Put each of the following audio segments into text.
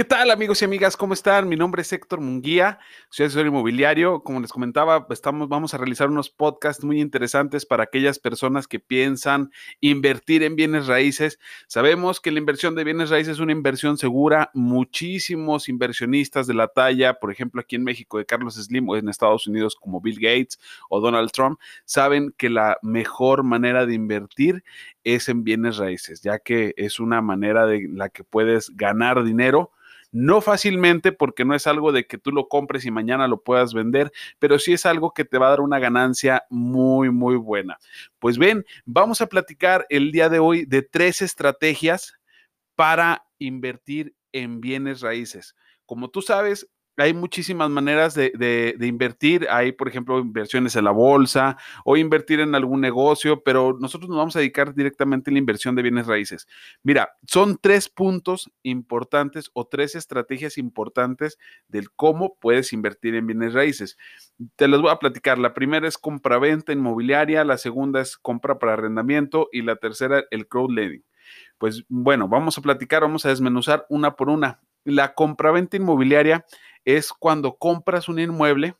¿Qué tal amigos y amigas? ¿Cómo están? Mi nombre es Héctor Munguía, soy asesor inmobiliario. Como les comentaba, estamos, vamos a realizar unos podcasts muy interesantes para aquellas personas que piensan invertir en bienes raíces. Sabemos que la inversión de bienes raíces es una inversión segura. Muchísimos inversionistas de la talla, por ejemplo aquí en México de Carlos Slim o en Estados Unidos como Bill Gates o Donald Trump, saben que la mejor manera de invertir es en bienes raíces, ya que es una manera de la que puedes ganar dinero no fácilmente porque no es algo de que tú lo compres y mañana lo puedas vender, pero sí es algo que te va a dar una ganancia muy, muy buena. Pues ven, vamos a platicar el día de hoy de tres estrategias para invertir en bienes raíces. Como tú sabes, hay muchísimas maneras de, invertir. Hay, por ejemplo, inversiones en la bolsa o invertir en algún negocio, pero nosotros nos vamos a dedicar directamente a la inversión de bienes raíces. Mira, son tres puntos importantes o tres estrategias importantes del cómo puedes invertir en bienes raíces. Te los voy a platicar. La primera es compra-venta inmobiliaria, la segunda es compra para arrendamiento y la tercera el crowdlending. Pues bueno, vamos a platicar, vamos a desmenuzar una por una. La compra-venta inmobiliaria es cuando compras un inmueble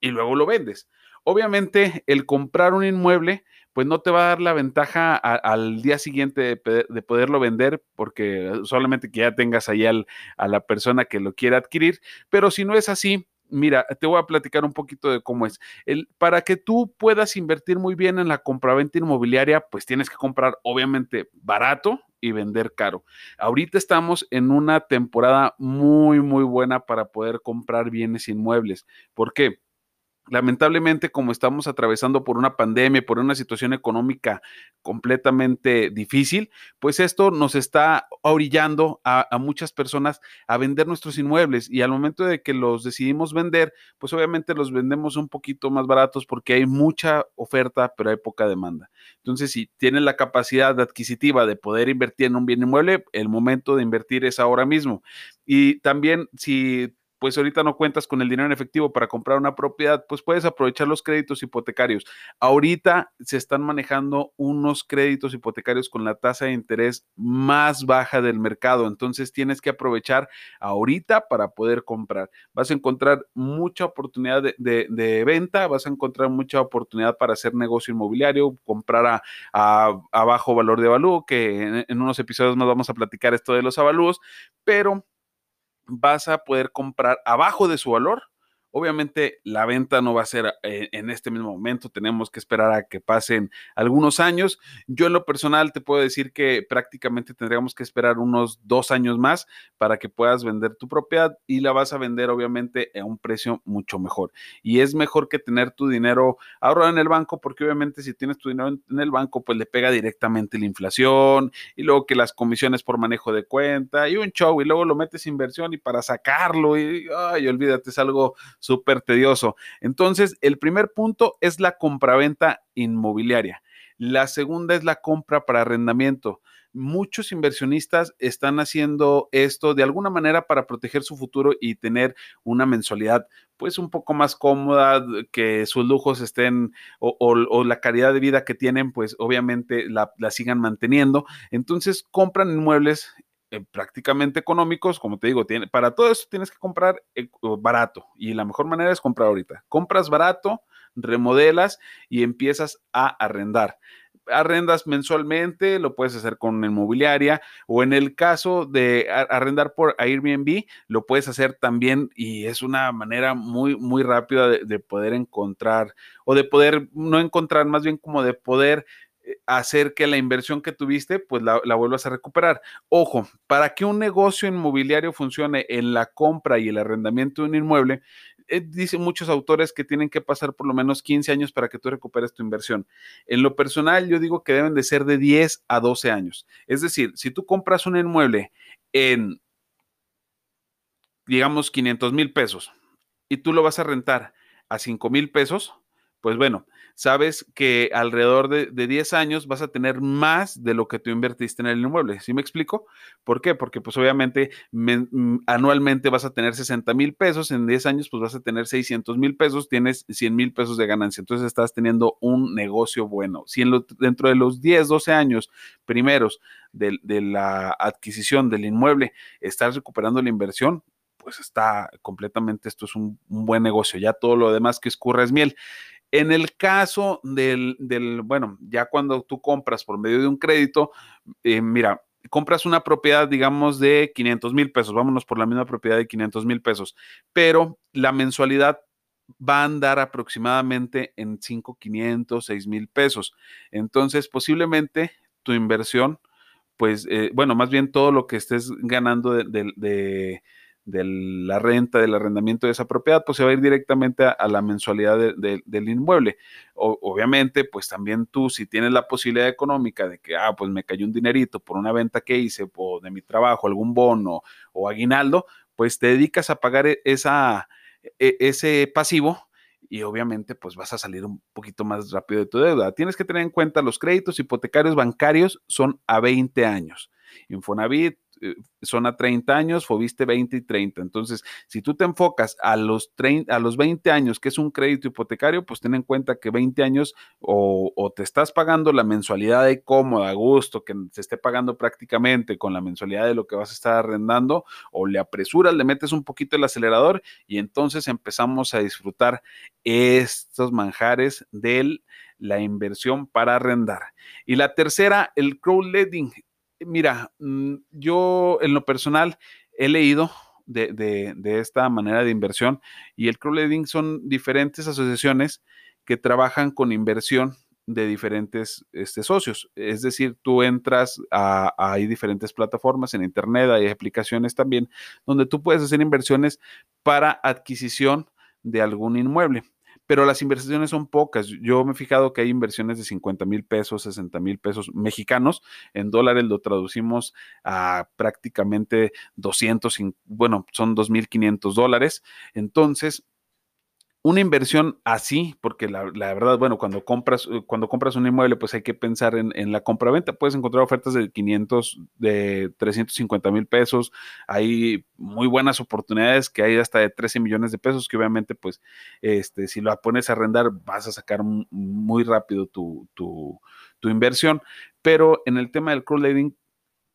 y luego lo vendes. Obviamente, el comprar un inmueble, pues no te va a dar la ventaja al día siguiente de, poderlo vender, porque solamente que ya tengas ahí a la persona que lo quiera adquirir, pero si no es así, mira, te voy a platicar un poquito de cómo es. El, para que tú puedas invertir muy bien en la compraventa inmobiliaria, pues tienes que comprar obviamente barato y vender caro. Ahorita estamos en una temporada muy, muy buena para poder comprar bienes inmuebles. ¿Por qué? Lamentablemente, como estamos atravesando por una pandemia, por una situación económica completamente difícil, pues esto nos está orillando a, muchas personas a vender nuestros inmuebles y al momento de que los decidimos vender, pues obviamente los vendemos un poquito más baratos porque hay mucha oferta, pero hay poca demanda. Entonces, si tienen la capacidad adquisitiva de poder invertir en un bien inmueble, el momento de invertir es ahora mismo. Y también si pues ahorita no cuentas con el dinero en efectivo para comprar una propiedad, pues puedes aprovechar los créditos hipotecarios. Ahorita se están manejando unos créditos hipotecarios con la tasa de interés más baja del mercado, entonces tienes que aprovechar ahorita para poder comprar. Vas a encontrar mucha oportunidad de, venta, vas a encontrar mucha oportunidad para hacer negocio inmobiliario, comprar a, bajo valor de avalúo, que en, en unos episodios más vamos a platicar esto de los avalúos, pero vas a poder comprar abajo de su valor Obviamente la venta no va a ser eh, en este mismo momento, tenemos que esperar a que pasen algunos años. Yo en lo personal te puedo decir que prácticamente tendríamos que esperar unos dos años más para que puedas vender tu propiedad y la vas a vender obviamente a un precio mucho mejor. Y es mejor que tener tu dinero ahorrado en el banco porque obviamente si tienes tu dinero en, el banco pues le pega directamente la inflación y luego que las comisiones por manejo de cuenta y un show y luego lo metes inversión y para sacarlo y ay, olvídate, es algo súper tedioso. Entonces, el primer punto es la compraventa inmobiliaria. La segunda es la compra para arrendamiento. Muchos inversionistas están haciendo esto de alguna manera para proteger su futuro y tener una mensualidad pues un poco más cómoda, que sus lujos estén o, la calidad de vida que tienen, pues obviamente la, la sigan manteniendo. Entonces compran inmuebles eh, prácticamente económicos, como te digo, tiene, para todo eso tienes que comprar eh, barato y la mejor manera es comprar ahorita. Compras barato, remodelas y empiezas a arrendar. Arrendas mensualmente, lo puedes hacer con inmobiliaria o en el caso de arrendar por Airbnb, lo puedes hacer también y es una manera muy, muy rápida de poder encontrar o de poder, no encontrar, más bien como de poder hacer que la inversión que tuviste, pues la, vuelvas a recuperar. Ojo, para que un negocio inmobiliario funcione en la compra y el arrendamiento de un inmueble, eh, dicen muchos autores que tienen que pasar por lo menos 15 años para que tú recuperes tu inversión. En lo personal, yo digo que deben de ser de 10 a 12 años. Es decir, si tú compras un inmueble en, digamos, 500 mil pesos y tú lo vas a rentar a 5 mil pesos, pues bueno, sabes que alrededor de, 10 años vas a tener más de lo que tú invertiste en el inmueble. ¿Sí me explico? ¿Por qué? Porque pues obviamente mm, anualmente vas a tener 60 mil pesos, en 10 años pues vas a tener 600 mil pesos, tienes 100 mil pesos de ganancia, entonces estás teniendo un negocio bueno. Si en dentro de los 10, 12 años primeros de, la adquisición del inmueble estás recuperando la inversión, pues está completamente, esto es un, buen negocio, ya todo lo demás que escurra es miel. En el caso del, bueno, ya cuando tú compras por medio de un crédito, eh, mira, compras una propiedad, digamos, de 500 mil pesos, vámonos por la misma propiedad de 500 mil pesos, pero la mensualidad va a andar aproximadamente en 5, 500, 6 mil pesos. Entonces, posiblemente tu inversión, pues, eh, bueno, más bien todo lo que estés ganando de de la renta, del arrendamiento de esa propiedad, pues se va a ir directamente a, la mensualidad del inmueble. obviamente, pues también tú, si tienes la posibilidad económica de que, ah, pues me cayó un dinerito por una venta que hice, o de mi trabajo, algún bono o aguinaldo, pues te dedicas a pagar e, esa, e, ese pasivo y obviamente pues vas a salir un poquito más rápido de tu deuda. Tienes que tener en cuenta los créditos hipotecarios bancarios son a 20 años. Infonavit, eh, son a 30 años, Fobiste 20 y 30. Entonces, si tú te enfocas a los, 30, a los 20 años, que es un crédito hipotecario, pues ten en cuenta que 20 años o, te estás pagando la mensualidad de cómoda, a gusto, que se esté pagando prácticamente con la mensualidad de lo que vas a estar arrendando, o le apresuras, le metes un poquito el acelerador y entonces empezamos a disfrutar estos manjares de la inversión para arrendar. Y la tercera, el crowdlending mira, mm, yo en lo personal he leído de, esta manera de inversión y el crowdlending son diferentes asociaciones que trabajan con inversión de diferentes este, socios. Es decir, tú entras a, hay diferentes plataformas en Internet, hay aplicaciones también donde tú puedes hacer inversiones para adquisición de algún inmueble pero las inversiones son pocas. Yo me he fijado que hay inversiones de 50 mil pesos, 60 mil pesos mexicanos. En dólares lo traducimos a prácticamente 200, bueno, son 2.500 dólares. Entonces, una inversión así, porque la, verdad, bueno, cuando compras, eh, cuando compras un inmueble, pues hay que pensar en, en la compra-venta. Puedes encontrar ofertas de 500, de 350 mil pesos. Hay muy buenas oportunidades que hay hasta de 13 millones de pesos, que obviamente, pues, este, si lo pones a arrendar, vas a sacar muy rápido tu, tu, tu inversión. Pero en el tema del crowdlending,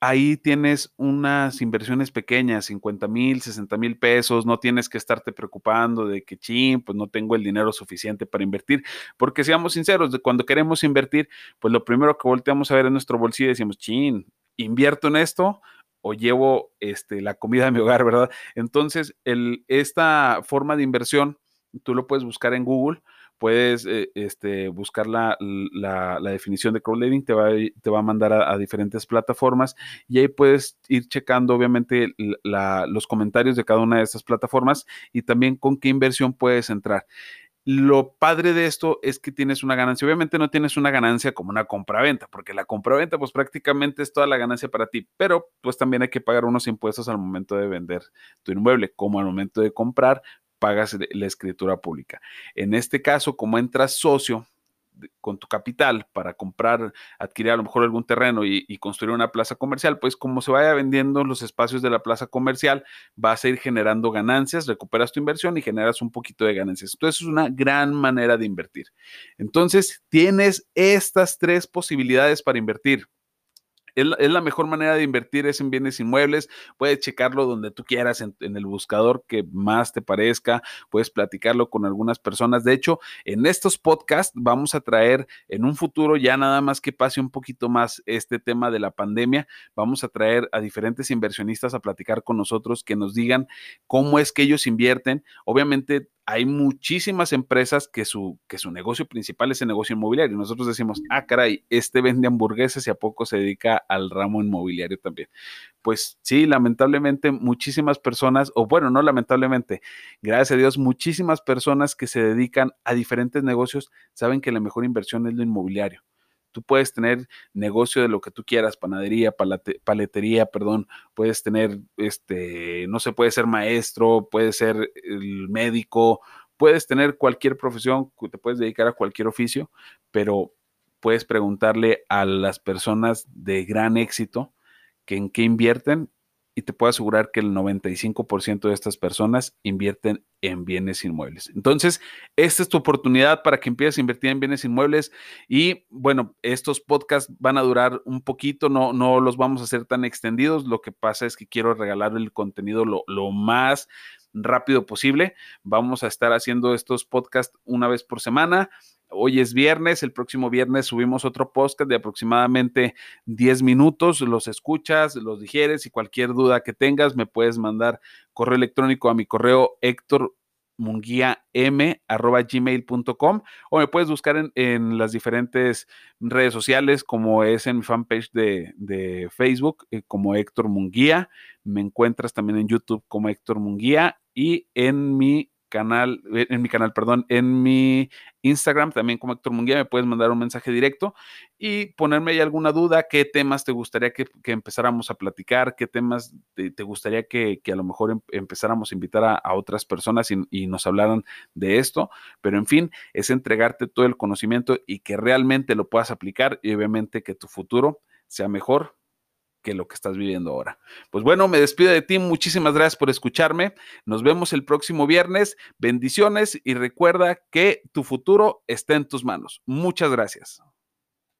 ahí tienes unas inversiones pequeñas, 50 mil, 60 mil pesos, no tienes que estarte preocupando de que, chin, pues no tengo el dinero suficiente para invertir, porque seamos sinceros, cuando queremos invertir, pues lo primero que volteamos a ver en nuestro bolsillo decimos, chin, invierto en esto o llevo este, la comida de mi hogar, ¿verdad? Entonces, esta forma de inversión, tú lo puedes buscar en Google, puedes eh, este, buscar la, definición de crowdlending, te va, te va a mandar a, diferentes plataformas y ahí puedes ir checando obviamente los comentarios de cada una de estas plataformas y también con qué inversión puedes entrar. Lo padre de esto es que tienes una ganancia. Obviamente no tienes una ganancia como una compra-venta, porque la compra-venta pues prácticamente es toda la ganancia para ti, pero pues también hay que pagar unos impuestos al momento de vender tu inmueble, como al momento de comprar, pagas la escritura pública. En este caso, como entras socio con tu capital para comprar, adquirir a lo mejor algún terreno y, construir una plaza comercial, pues como se vaya vendiendo los espacios de la plaza comercial, vas a ir generando ganancias, recuperas tu inversión y generas un poquito de ganancias. Entonces es una gran manera de invertir. Entonces tienes estas tres posibilidades para invertir es, la mejor manera de invertir es en bienes inmuebles. Puedes checarlo donde tú quieras, en, el buscador que más te parezca. Puedes platicarlo con algunas personas. De hecho, en estos podcasts vamos a traer en un futuro, ya nada más que pase un poquito más este tema de la pandemia, vamos a traer a diferentes inversionistas a platicar con nosotros que nos digan cómo es que ellos invierten. Obviamente hay muchísimas empresas que su, que su negocio principal es el negocio inmobiliario. Nosotros decimos, ah, caray, este vende hamburguesas y a poco se dedica al ramo inmobiliario también. Pues sí, lamentablemente muchísimas personas, o bueno, no lamentablemente, gracias a Dios, muchísimas personas que se dedican a diferentes negocios saben que la mejor inversión es lo inmobiliario. Tú puedes tener negocio de lo que tú quieras, panadería, paletería, perdón, puedes tener, este, no sé, puede ser maestro, puede ser el médico, Puedes tener cualquier profesión, te puedes dedicar a cualquier oficio, pero puedes preguntarle a las personas de gran éxito que en qué invierten y te puedo asegurar que el 95% de estas personas invierten en bienes inmuebles. Entonces, esta es tu oportunidad para que empieces a invertir en bienes inmuebles y bueno, estos podcasts van a durar un poquito, no, no los vamos a hacer tan extendidos, lo que pasa es que quiero regalar el contenido lo, lo más rápido posible. Vamos a estar haciendo estos podcasts una vez por semana. Hoy es viernes, el próximo viernes subimos otro podcast de aproximadamente 10 minutos, los escuchas, los digieres y cualquier duda que tengas me puedes mandar correo electrónico a mi correo Héctor gmail.com o me puedes buscar en, en, las diferentes redes sociales como es en mi fanpage de, de Facebook eh, como Héctor Munguía, me encuentras también en YouTube como Héctor Munguía y en mi canal, eh, en mi canal, perdón, en mi Instagram, también como Héctor Munguía, me puedes mandar un mensaje directo y ponerme ahí alguna duda, qué temas te gustaría que, empezáramos a platicar, qué temas te, gustaría que, a lo mejor em, empezáramos a invitar a, otras personas y, y, nos hablaran de esto, pero en fin, es entregarte todo el conocimiento y que realmente lo puedas aplicar y obviamente que tu futuro sea mejor que lo que estás viviendo ahora. Pues bueno, me despido de ti. Muchísimas gracias por escucharme. Nos vemos el próximo viernes. Bendiciones y recuerda que tu futuro está en tus manos. Muchas gracias.